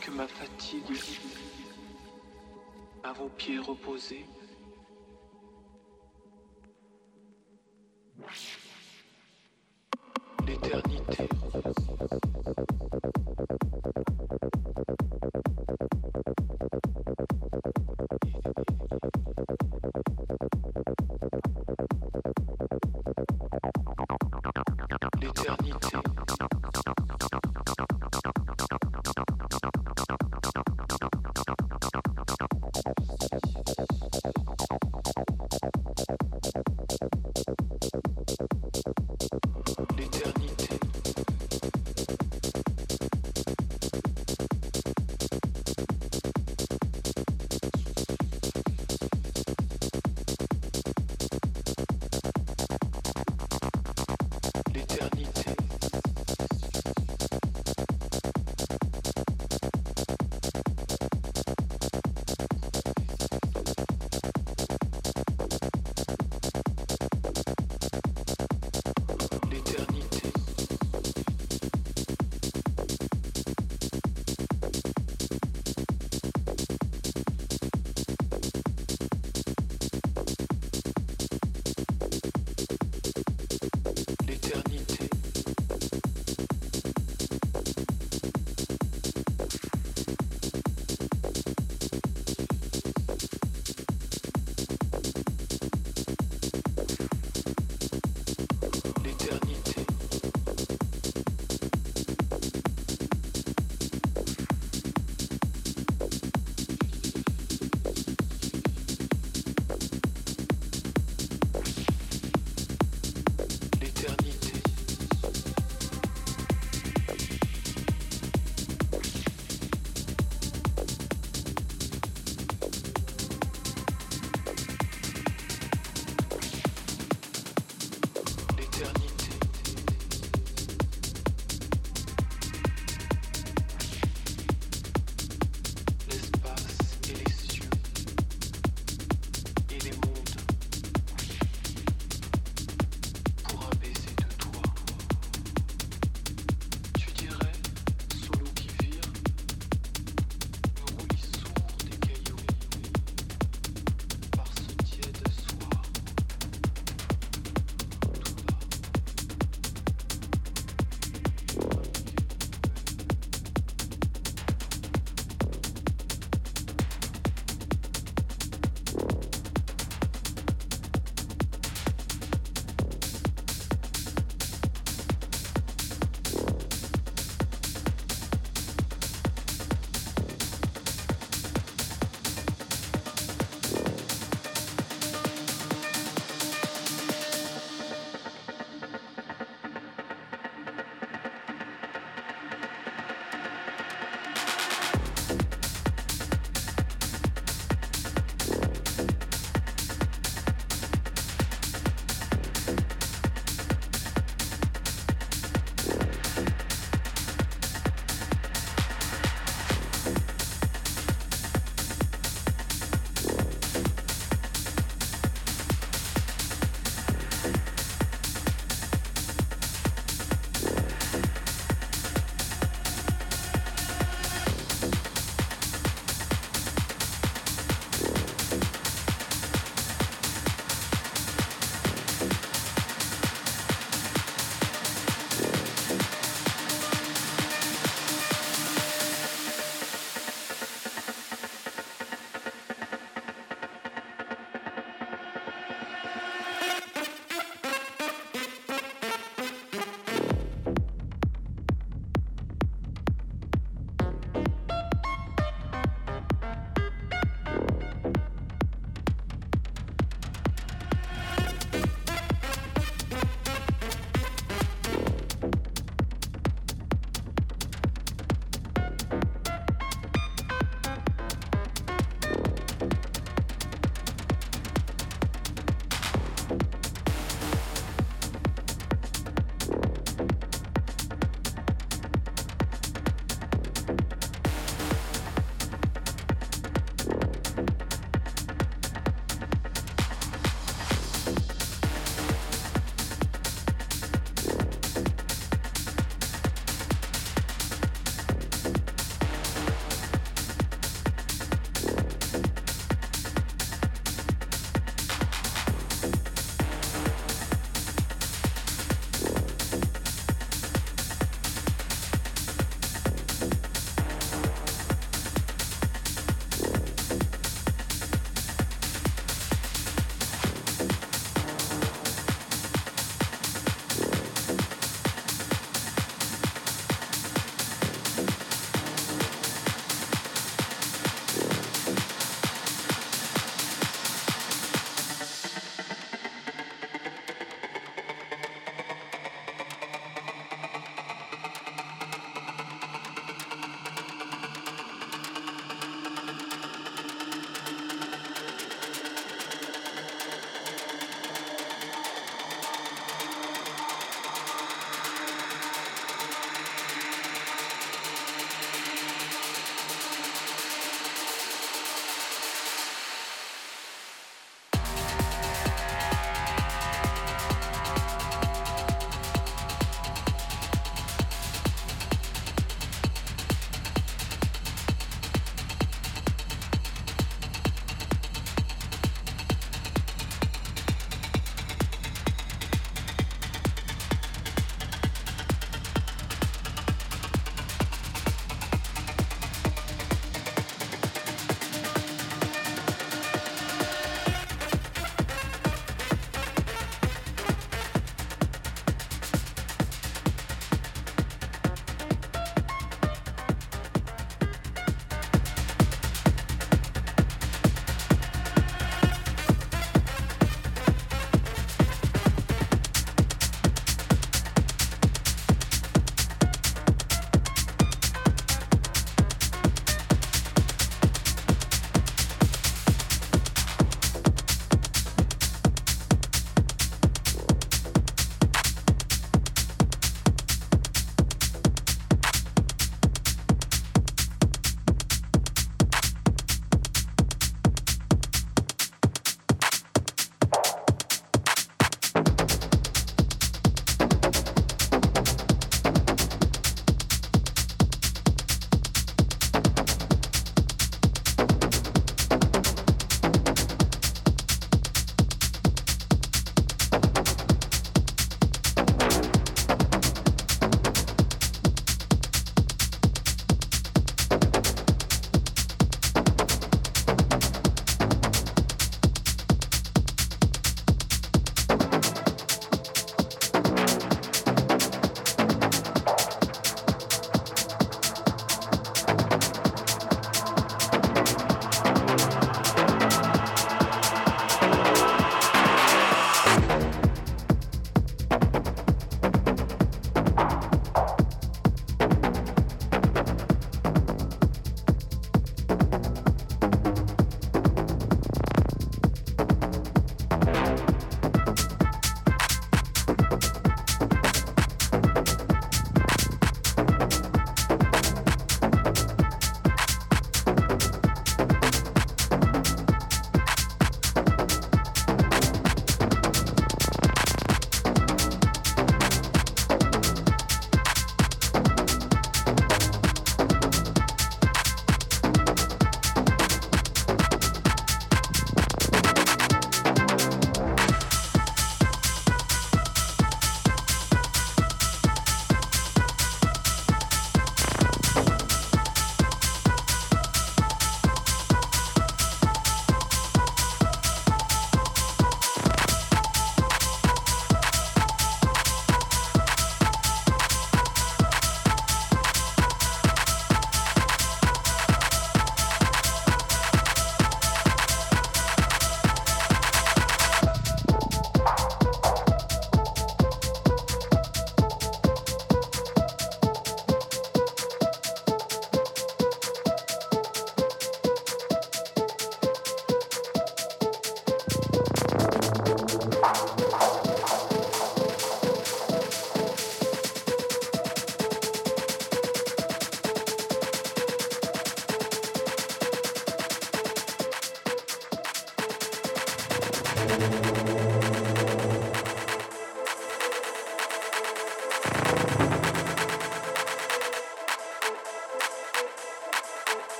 que ma fatigue à vos pieds reposés.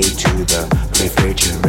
Camera confusion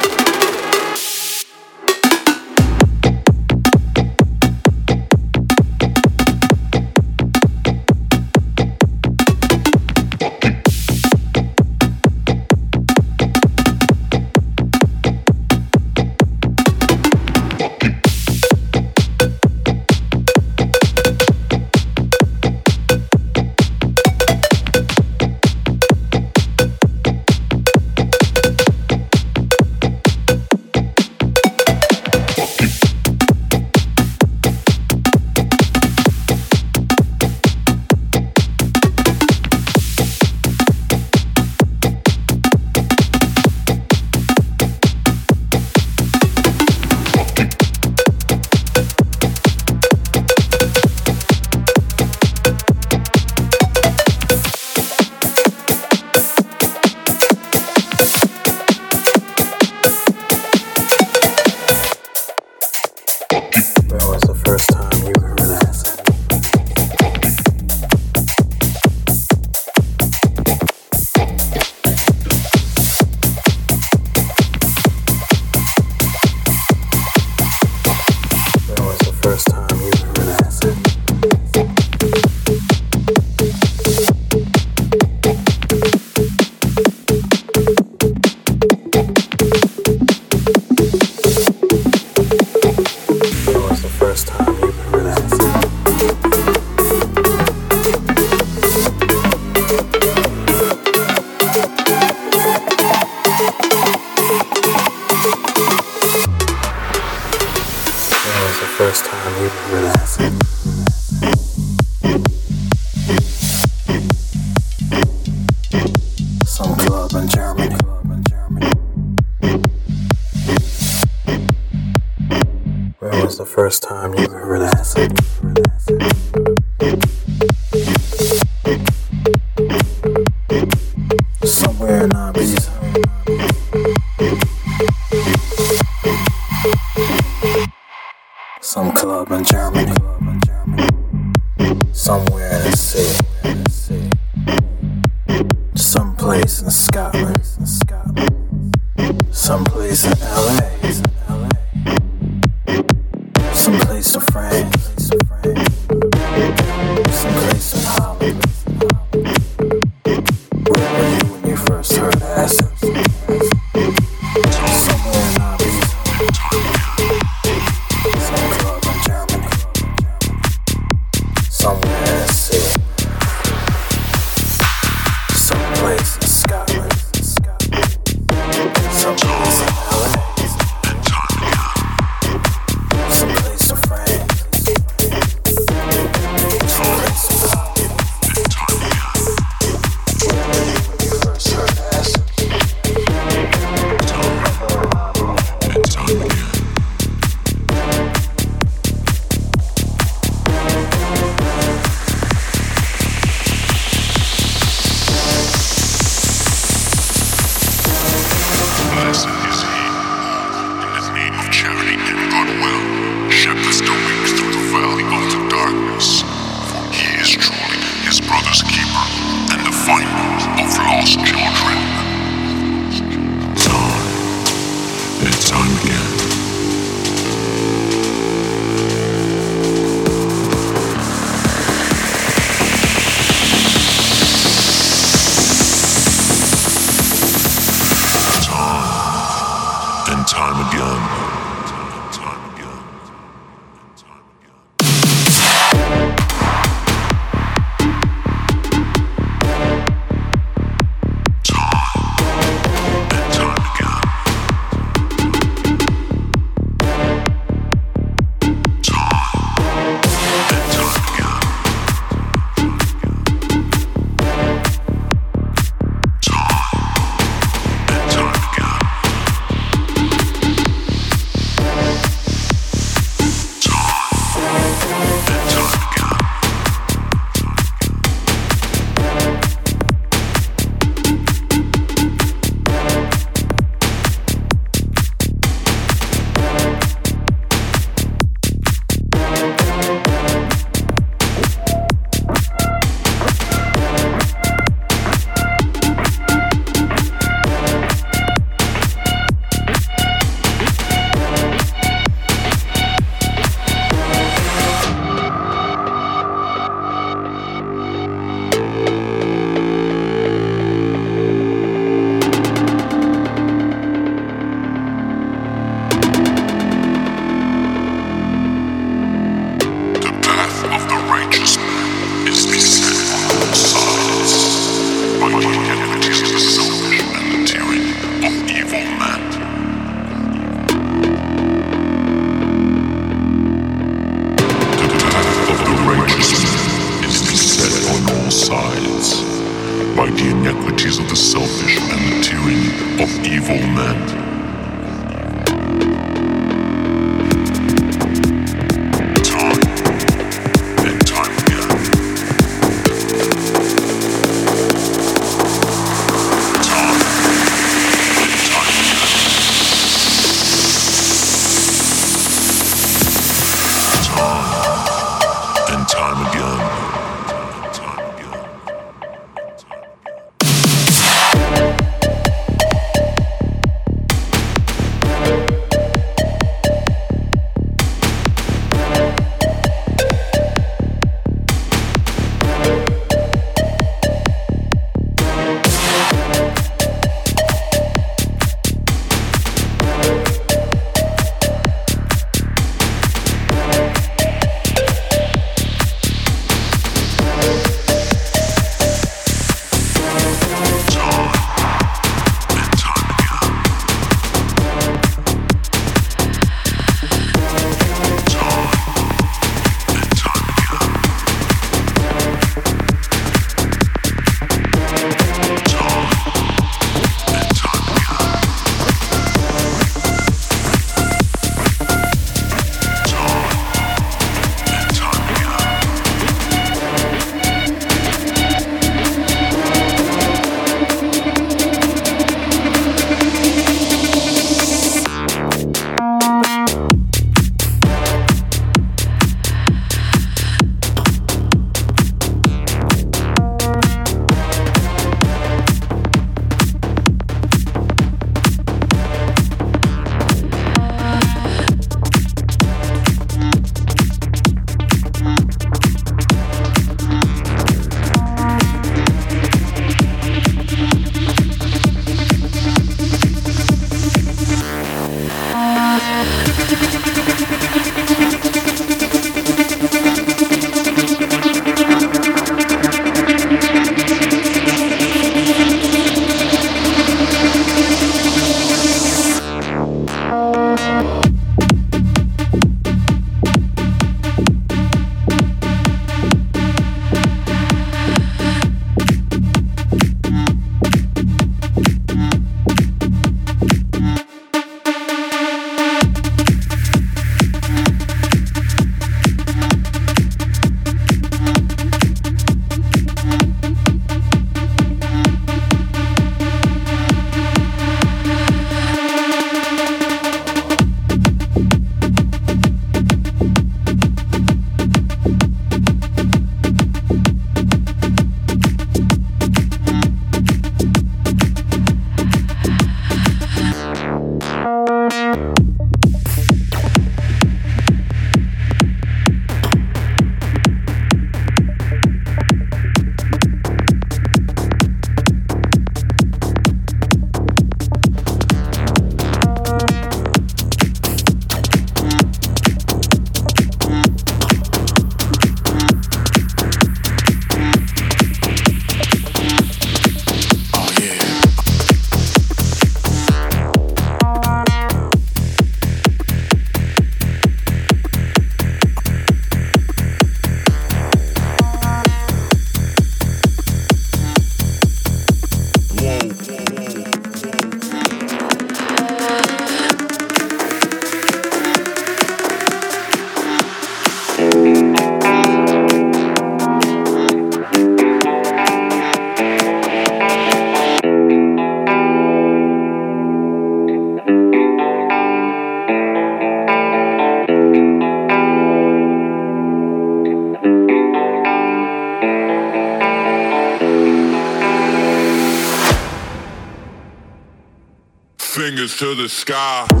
fingers to the sky.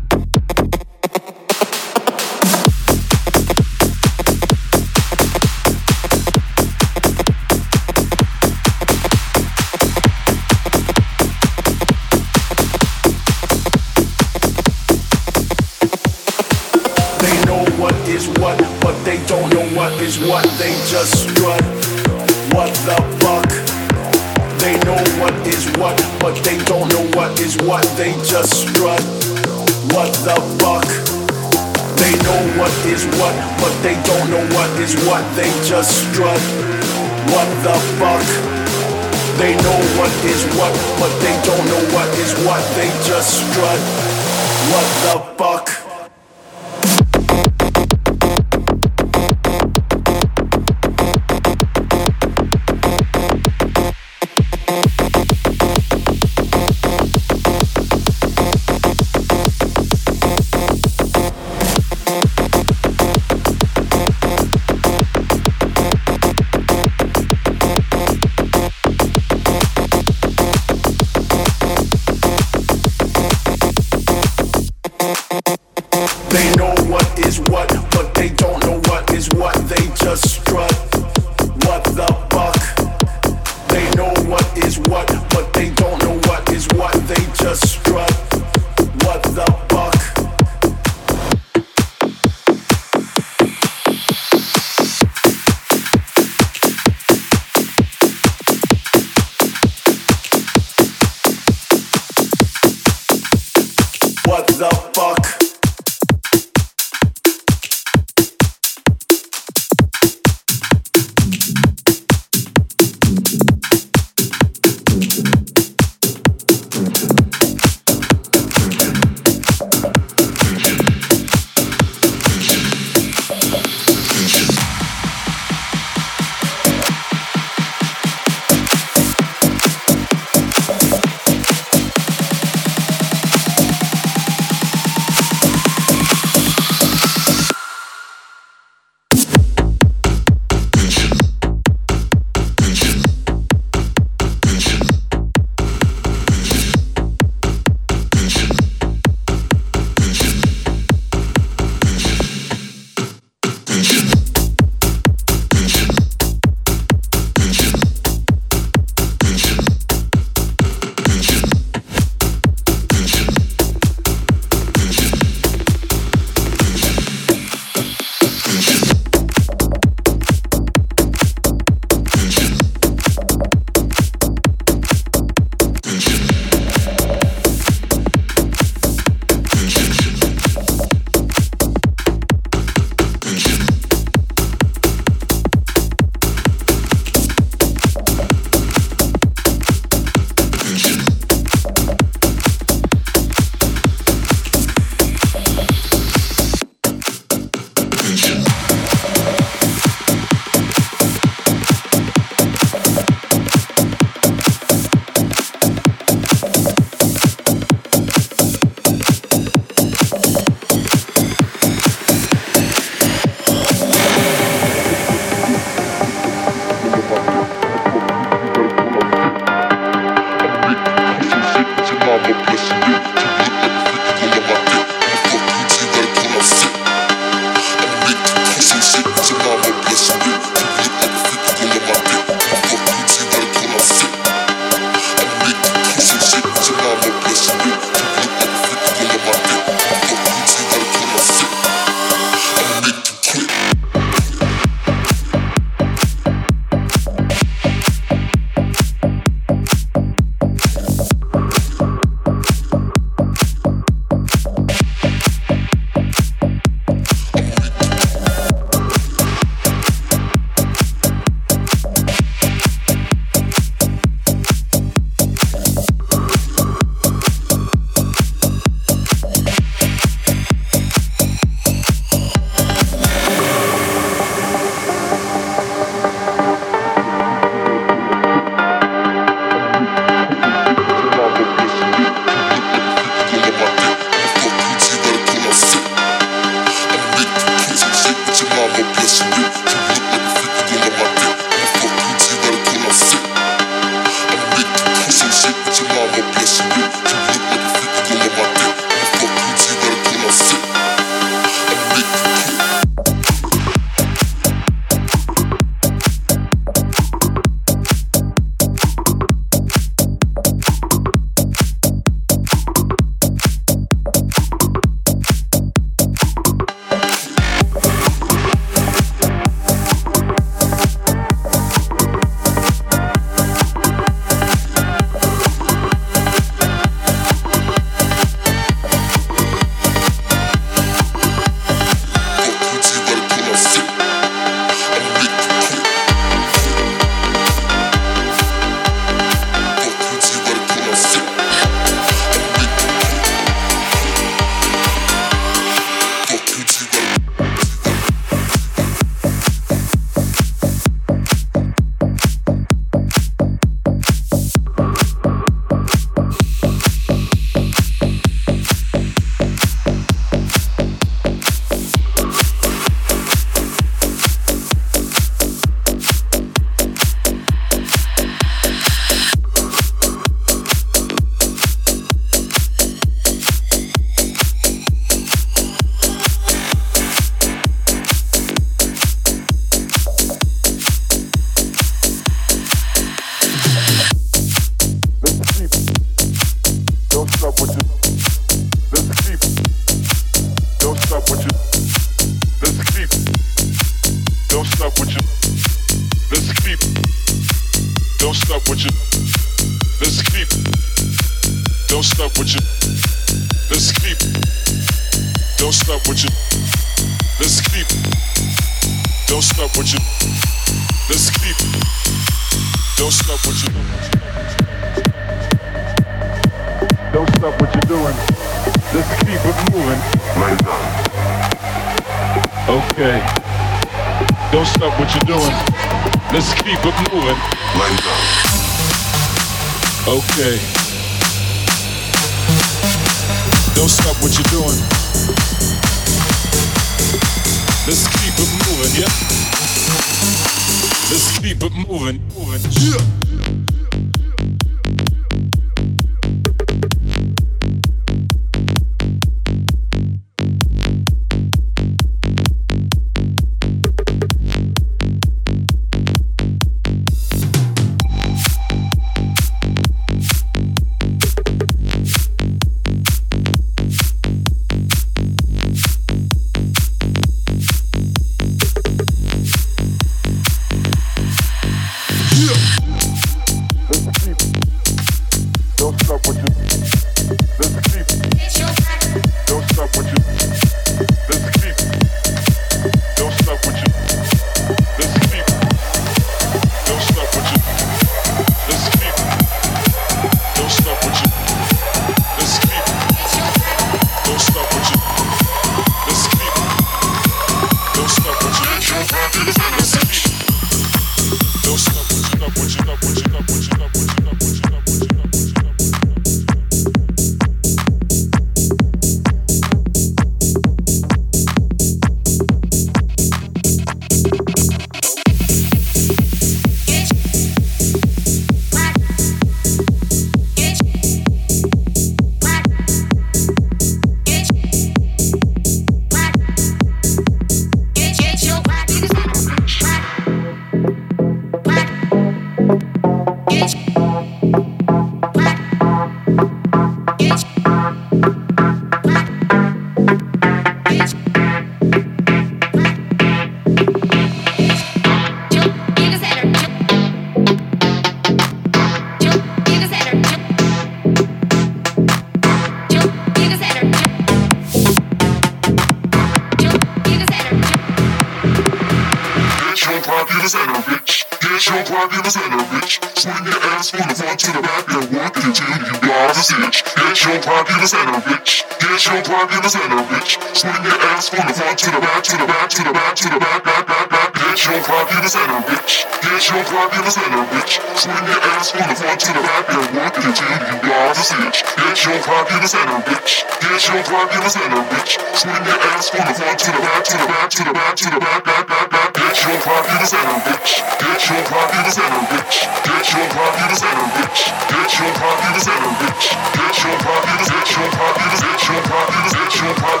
Clock in the center, bitch. Swing your ass from the front to the back, to the back, to the back, to the back, back, back, back. Get your clock in the center, bitch. Get your clock in the center, bitch. Swing your ass from the front to the back and work it until you got a stitch. Get your clock in the center, bitch. Get your clock in the center, bitch. Swing your ass from the front to the back, to the back, to the back, to the back, back, back, back. Get your clock in center, bitch. Get your clock in center, bitch. Get your clock in center, bitch. Get your clock in center, bitch. Get your clock in get your clock in get your clock in get your clock.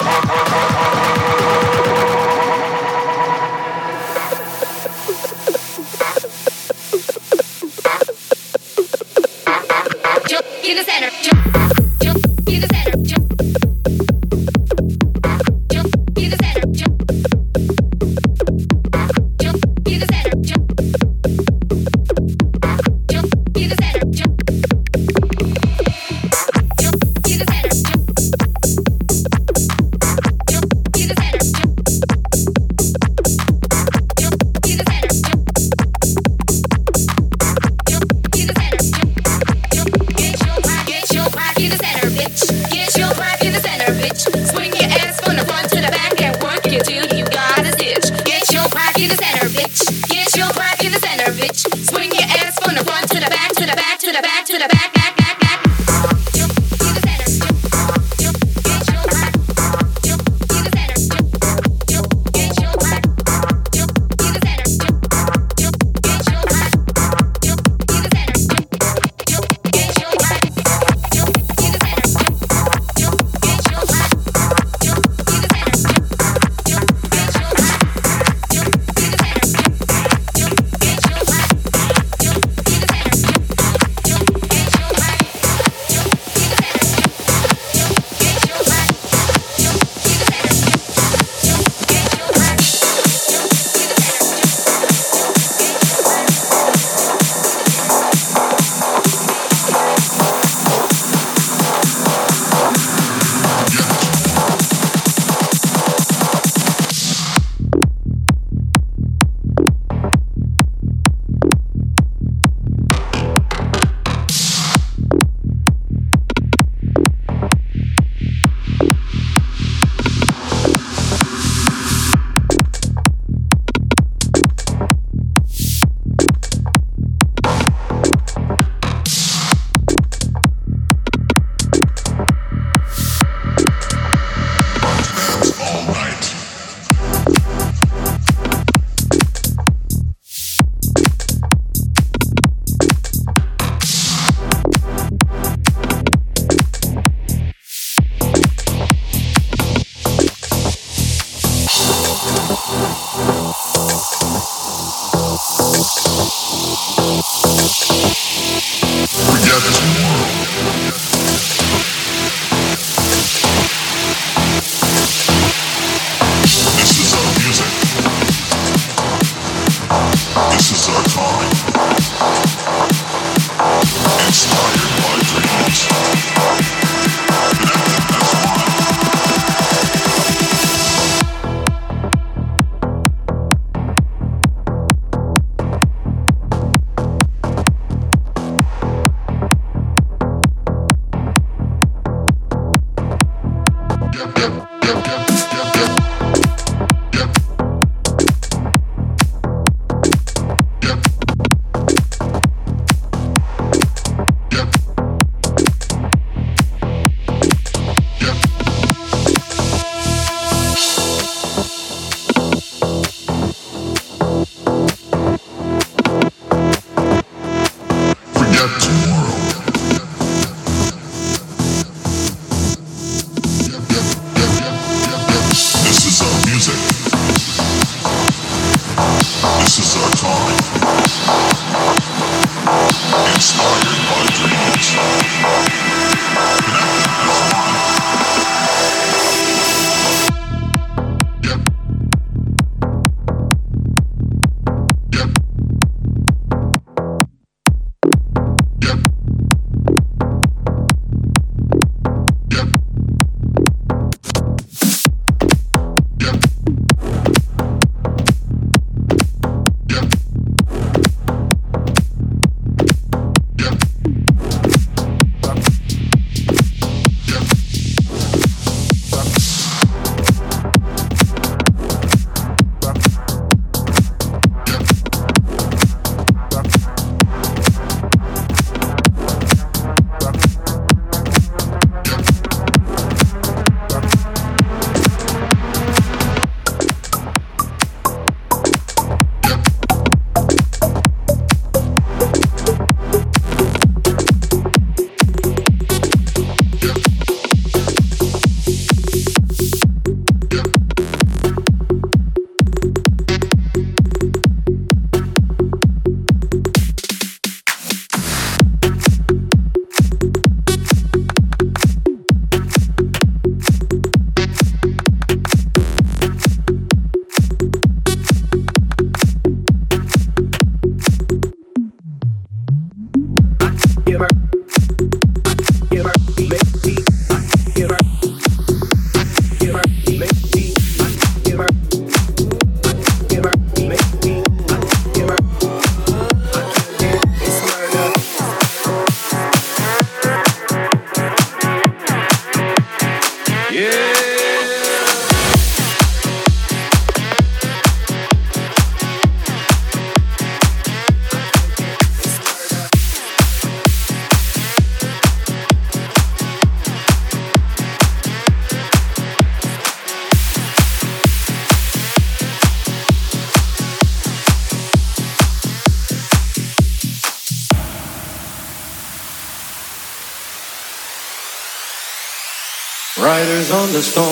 in the center. The storm.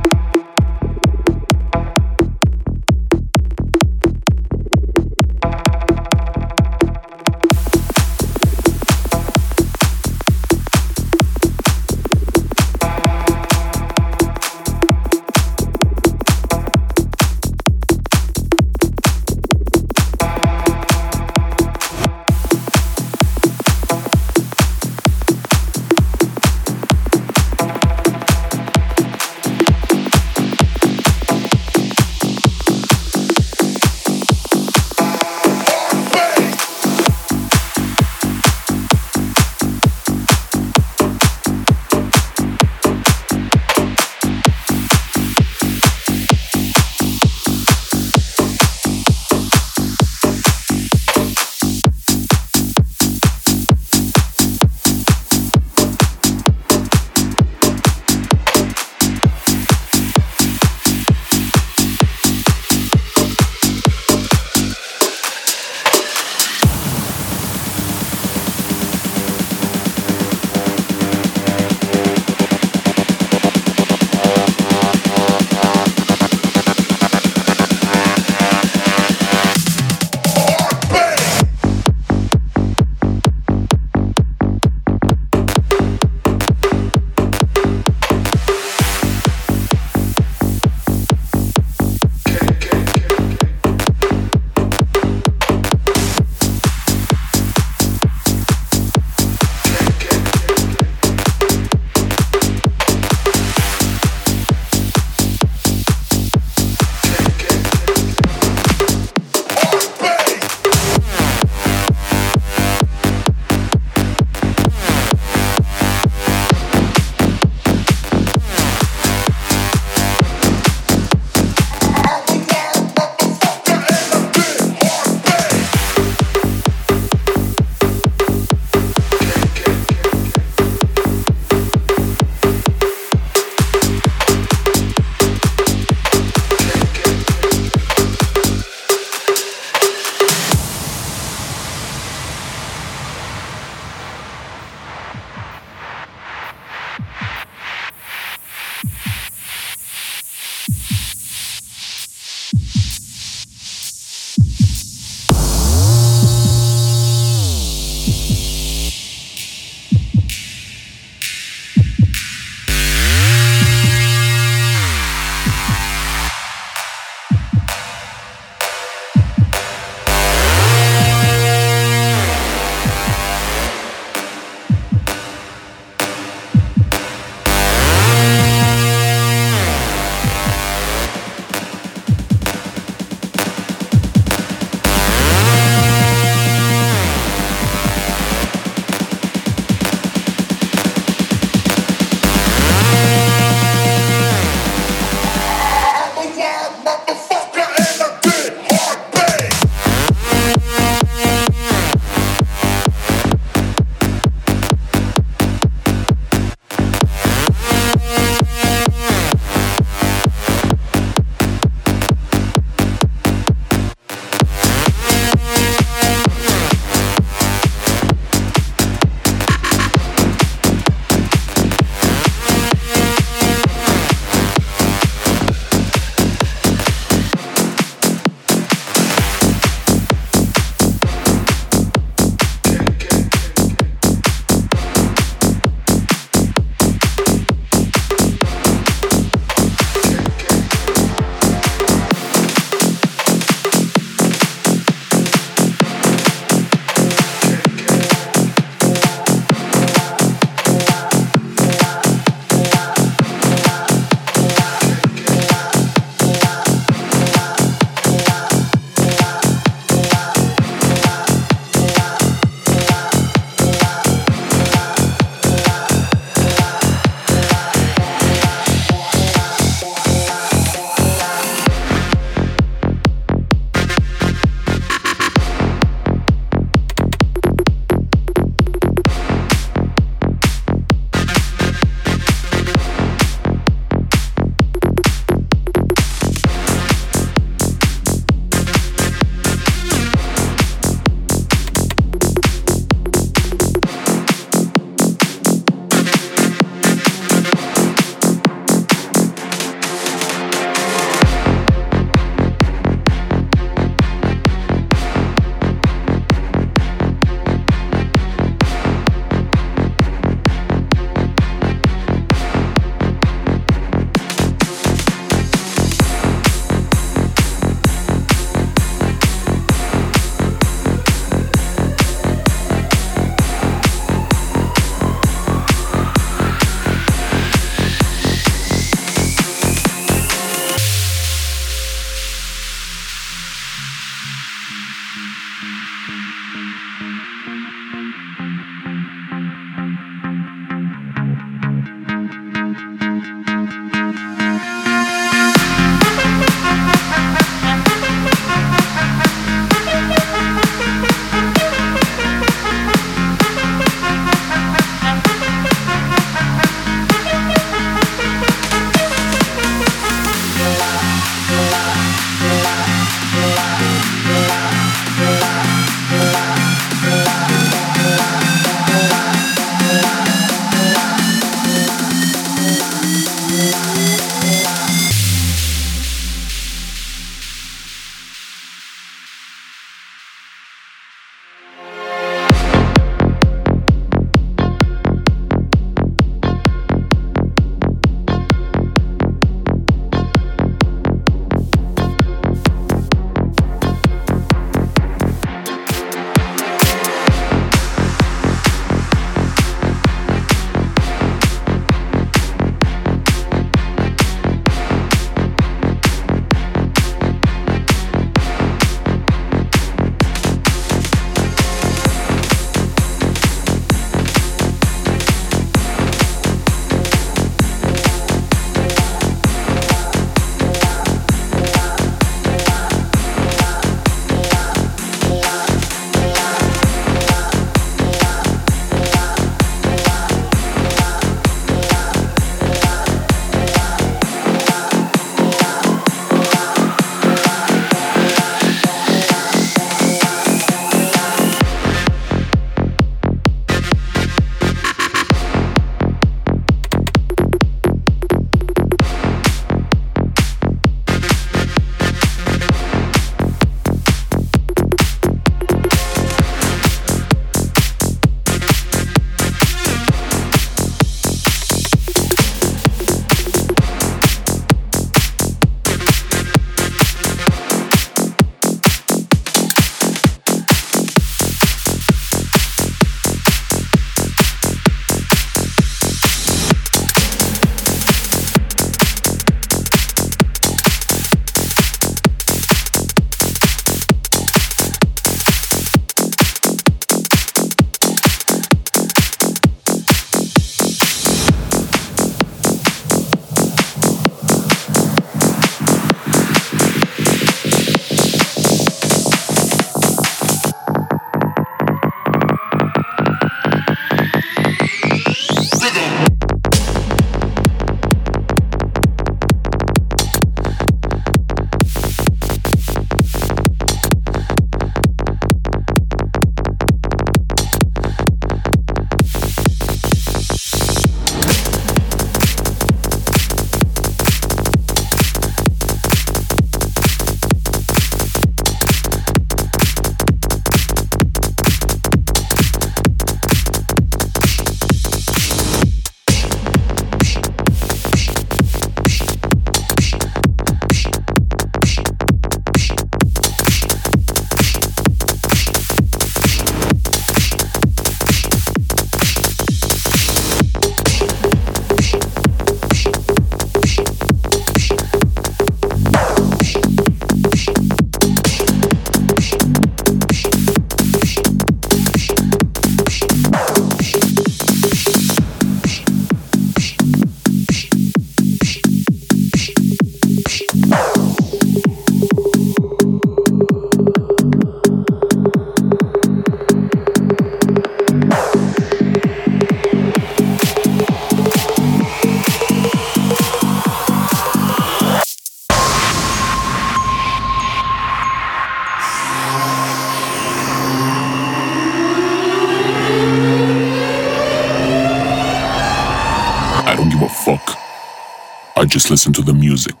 Just listen to the music.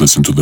Listen to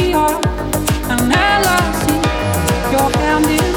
and never see your hand in